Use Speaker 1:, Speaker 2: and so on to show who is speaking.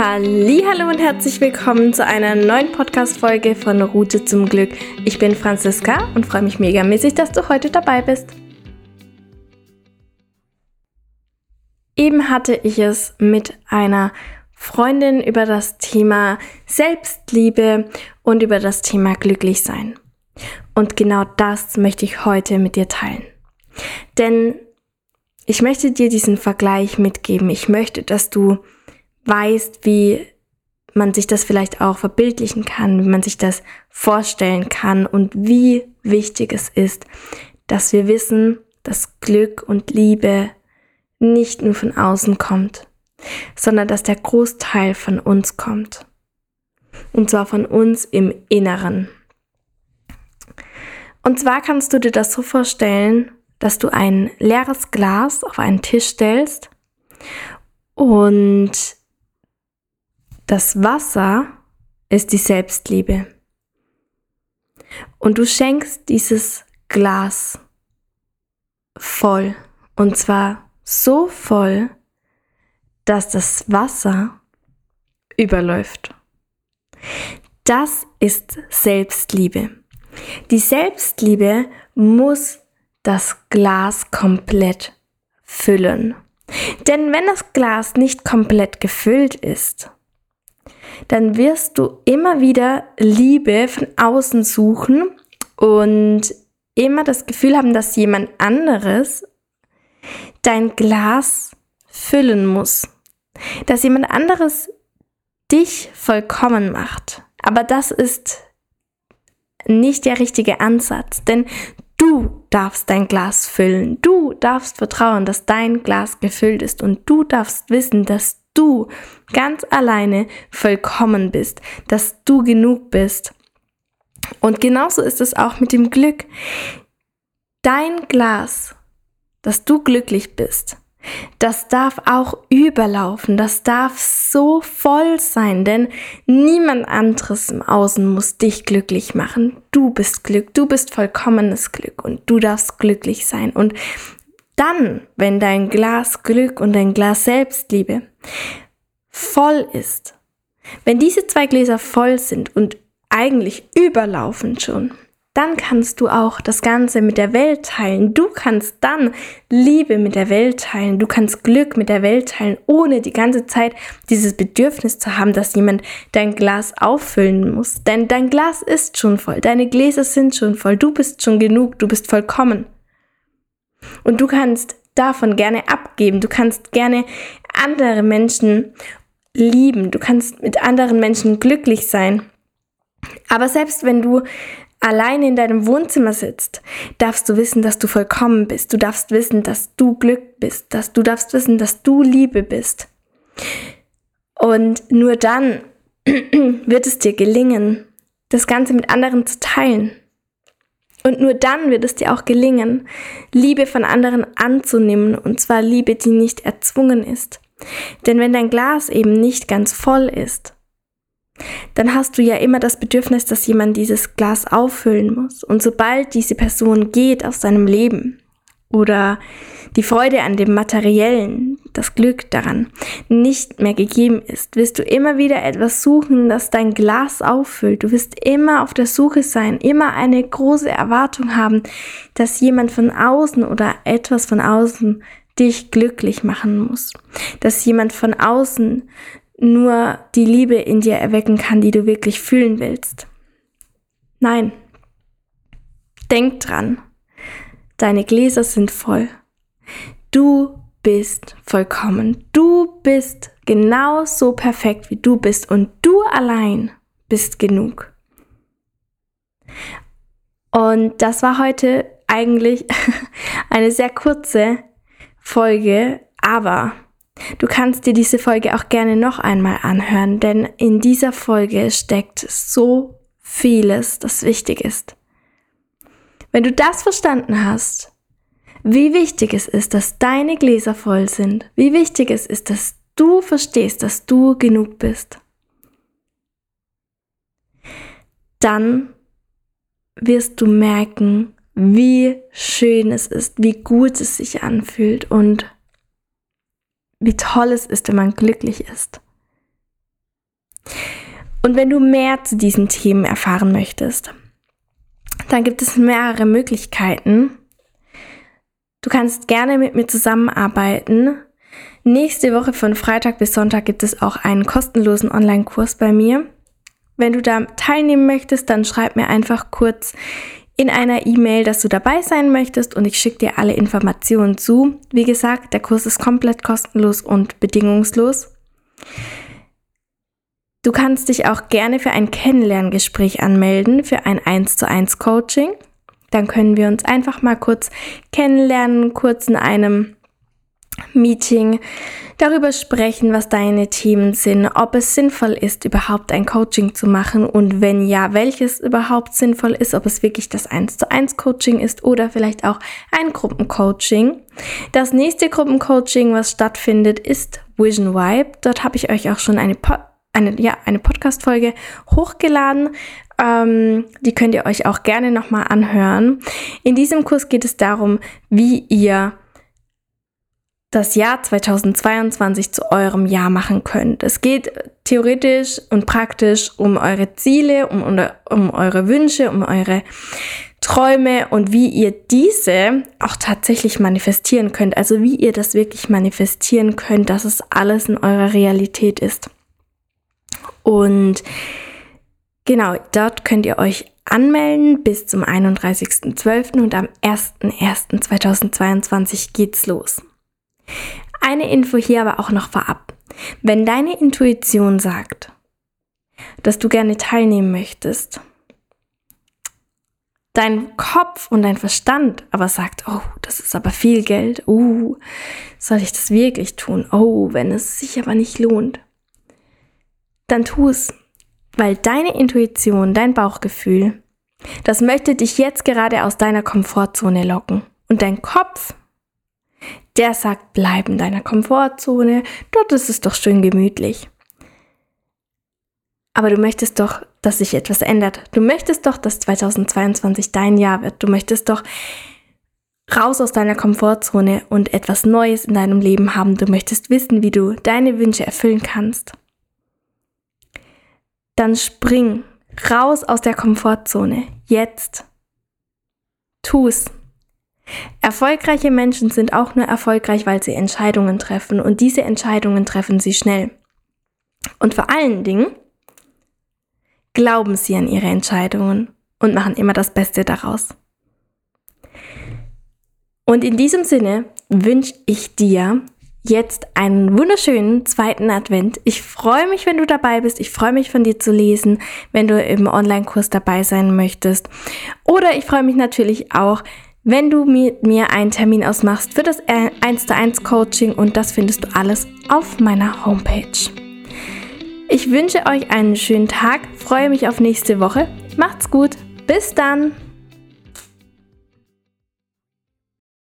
Speaker 1: Hallo und herzlich willkommen zu einer neuen Podcast-Folge von Route zum Glück. Ich bin Franziska und freue mich megamäßig, dass du heute dabei bist. Eben hatte ich es mit einer Freundin über das Thema Selbstliebe und über das Thema Glücklichsein. Und genau das möchte ich heute mit dir teilen. Denn ich möchte dir diesen Vergleich mitgeben. Ich möchte, dass du weißt, wie man sich das vielleicht auch verbildlichen kann, wie man sich das vorstellen kann und wie wichtig es ist, dass wir wissen, dass Glück und Liebe nicht nur von außen kommt, sondern dass der Großteil von uns kommt. Und zwar von uns im Inneren. Und zwar kannst du dir das so vorstellen, dass du ein leeres Glas auf einen Tisch stellst und das Wasser ist die Selbstliebe. Und du schenkst dieses Glas voll. Und zwar so voll, dass das Wasser überläuft. Das ist Selbstliebe. Die Selbstliebe muss das Glas komplett füllen. Denn wenn das Glas nicht komplett gefüllt ist, dann wirst du immer wieder Liebe von außen suchen und immer das Gefühl haben, dass jemand anderes dein Glas füllen muss. Dass jemand anderes dich vollkommen macht. Aber das ist nicht der richtige Ansatz, denn du darfst dein Glas füllen. Du darfst vertrauen, dass dein Glas gefüllt ist und du darfst wissen, dass du ganz alleine vollkommen bist, dass du genug bist. Und genauso ist es auch mit dem Glück. Dein Glas, dass du glücklich bist, das darf auch überlaufen, das darf so voll sein, denn niemand anderes im Außen muss dich glücklich machen. Du bist Glück, du bist vollkommenes Glück und du darfst glücklich sein. Und dann, wenn dein Glas Glück und dein Glas Selbstliebe voll ist, wenn diese zwei Gläser voll sind und eigentlich überlaufen schon, dann kannst du auch das Ganze mit der Welt teilen. Du kannst dann Liebe mit der Welt teilen. Du kannst Glück mit der Welt teilen, ohne die ganze Zeit dieses Bedürfnis zu haben, dass jemand dein Glas auffüllen muss. Denn dein Glas ist schon voll. Deine Gläser sind schon voll. Du bist schon genug. Du bist vollkommen. Und du kannst davon gerne abgeben. Du kannst gerne andere Menschen lieben. Du kannst mit anderen Menschen glücklich sein. Aber selbst wenn du alleine in deinem Wohnzimmer sitzt, darfst du wissen, dass du vollkommen bist. Du darfst wissen, dass du Glück bist. Dass du darfst wissen, dass du Liebe bist. Und nur dann wird es dir gelingen, das Ganze mit anderen zu teilen. Und nur dann wird es dir auch gelingen, Liebe von anderen anzunehmen, und zwar Liebe, die nicht erzwungen ist. Denn wenn dein Glas eben nicht ganz voll ist, dann hast du ja immer das Bedürfnis, dass jemand dieses Glas auffüllen muss. Und sobald diese Person geht aus deinem Leben oder die Freude an dem Materiellen, das Glück daran nicht mehr gegeben ist, wirst du immer wieder etwas suchen, das dein Glas auffüllt. Du wirst immer auf der Suche sein, immer eine große Erwartung haben, dass jemand von außen oder etwas von außen dich glücklich machen muss. Dass jemand von außen nur die Liebe in dir erwecken kann, die du wirklich fühlen willst. Nein. Denk dran. Deine Gläser sind voll. Du bist vollkommen. Du bist genau so perfekt, wie du bist und du allein bist genug. Und das war heute eigentlich eine sehr kurze Folge, aber Du kannst dir diese Folge auch gerne noch einmal anhören, denn in dieser Folge steckt so vieles, das wichtig ist. Wenn du das verstanden hast, wie wichtig es ist, dass deine Gläser voll sind, wie wichtig es ist, dass du verstehst, dass du genug bist, dann wirst du merken, wie schön es ist, wie gut es sich anfühlt und wie toll es ist, wenn man glücklich ist. Und wenn du mehr zu diesen Themen erfahren möchtest, dann gibt es mehrere Möglichkeiten. Du kannst gerne mit mir zusammenarbeiten. Nächste Woche von Freitag bis Sonntag gibt es auch einen kostenlosen Online-Kurs bei mir. Wenn du da teilnehmen möchtest, dann schreib mir einfach kurz in einer E-Mail, dass du dabei sein möchtest und ich schicke dir alle Informationen zu. Wie gesagt, der Kurs ist komplett kostenlos und bedingungslos. Du kannst dich auch gerne für ein Kennenlerngespräch anmelden, für ein 1 zu 1 Coaching. Dann können wir uns einfach mal kurz kennenlernen, kurz in einem Meeting darüber sprechen, was deine Themen sind, ob es sinnvoll ist, überhaupt ein Coaching zu machen und wenn ja, welches überhaupt sinnvoll ist, ob es wirklich das 1 zu 1 Coaching ist oder vielleicht auch ein Gruppencoaching. Das nächste Gruppencoaching, was stattfindet, ist Vision Vibe. Dort habe ich euch auch schon eine, po eine, ja, eine Podcast-Folge hochgeladen. Ähm, die könnt ihr euch auch gerne nochmal anhören. In diesem Kurs geht es darum, wie ihr das Jahr 2022 zu eurem Jahr machen könnt. Es geht theoretisch und praktisch um eure Ziele, um, um eure Wünsche, um eure Träume und wie ihr diese auch tatsächlich manifestieren könnt. Also wie ihr das wirklich manifestieren könnt, dass es alles in eurer Realität ist. Und genau, dort könnt ihr euch anmelden bis zum 31.12. und am 01.01.2022 geht's los. Eine Info hier aber auch noch vorab. Wenn deine Intuition sagt, dass du gerne teilnehmen möchtest, dein Kopf und dein Verstand aber sagt, oh, das ist aber viel Geld, uh, soll ich das wirklich tun? Oh, wenn es sich aber nicht lohnt, dann tu es, weil deine Intuition, dein Bauchgefühl, das möchte dich jetzt gerade aus deiner Komfortzone locken. Und dein Kopf der sagt, bleib in deiner Komfortzone, dort ist es doch schön gemütlich. Aber du möchtest doch, dass sich etwas ändert. Du möchtest doch, dass 2022 dein Jahr wird. Du möchtest doch raus aus deiner Komfortzone und etwas Neues in deinem Leben haben. Du möchtest wissen, wie du deine Wünsche erfüllen kannst. Dann spring raus aus der Komfortzone. Jetzt. Tu es. Erfolgreiche Menschen sind auch nur erfolgreich, weil sie Entscheidungen treffen und diese Entscheidungen treffen sie schnell. Und vor allen Dingen glauben sie an ihre Entscheidungen und machen immer das Beste daraus. Und in diesem Sinne wünsche ich dir jetzt einen wunderschönen zweiten Advent. Ich freue mich, wenn du dabei bist. Ich freue mich von dir zu lesen, wenn du im Online-Kurs dabei sein möchtest. Oder ich freue mich natürlich auch, wenn du mit mir einen Termin ausmachst für das 1 zu 1 Coaching und das findest du alles auf meiner Homepage. Ich wünsche euch einen schönen Tag, freue mich auf nächste Woche. Macht's gut, bis dann!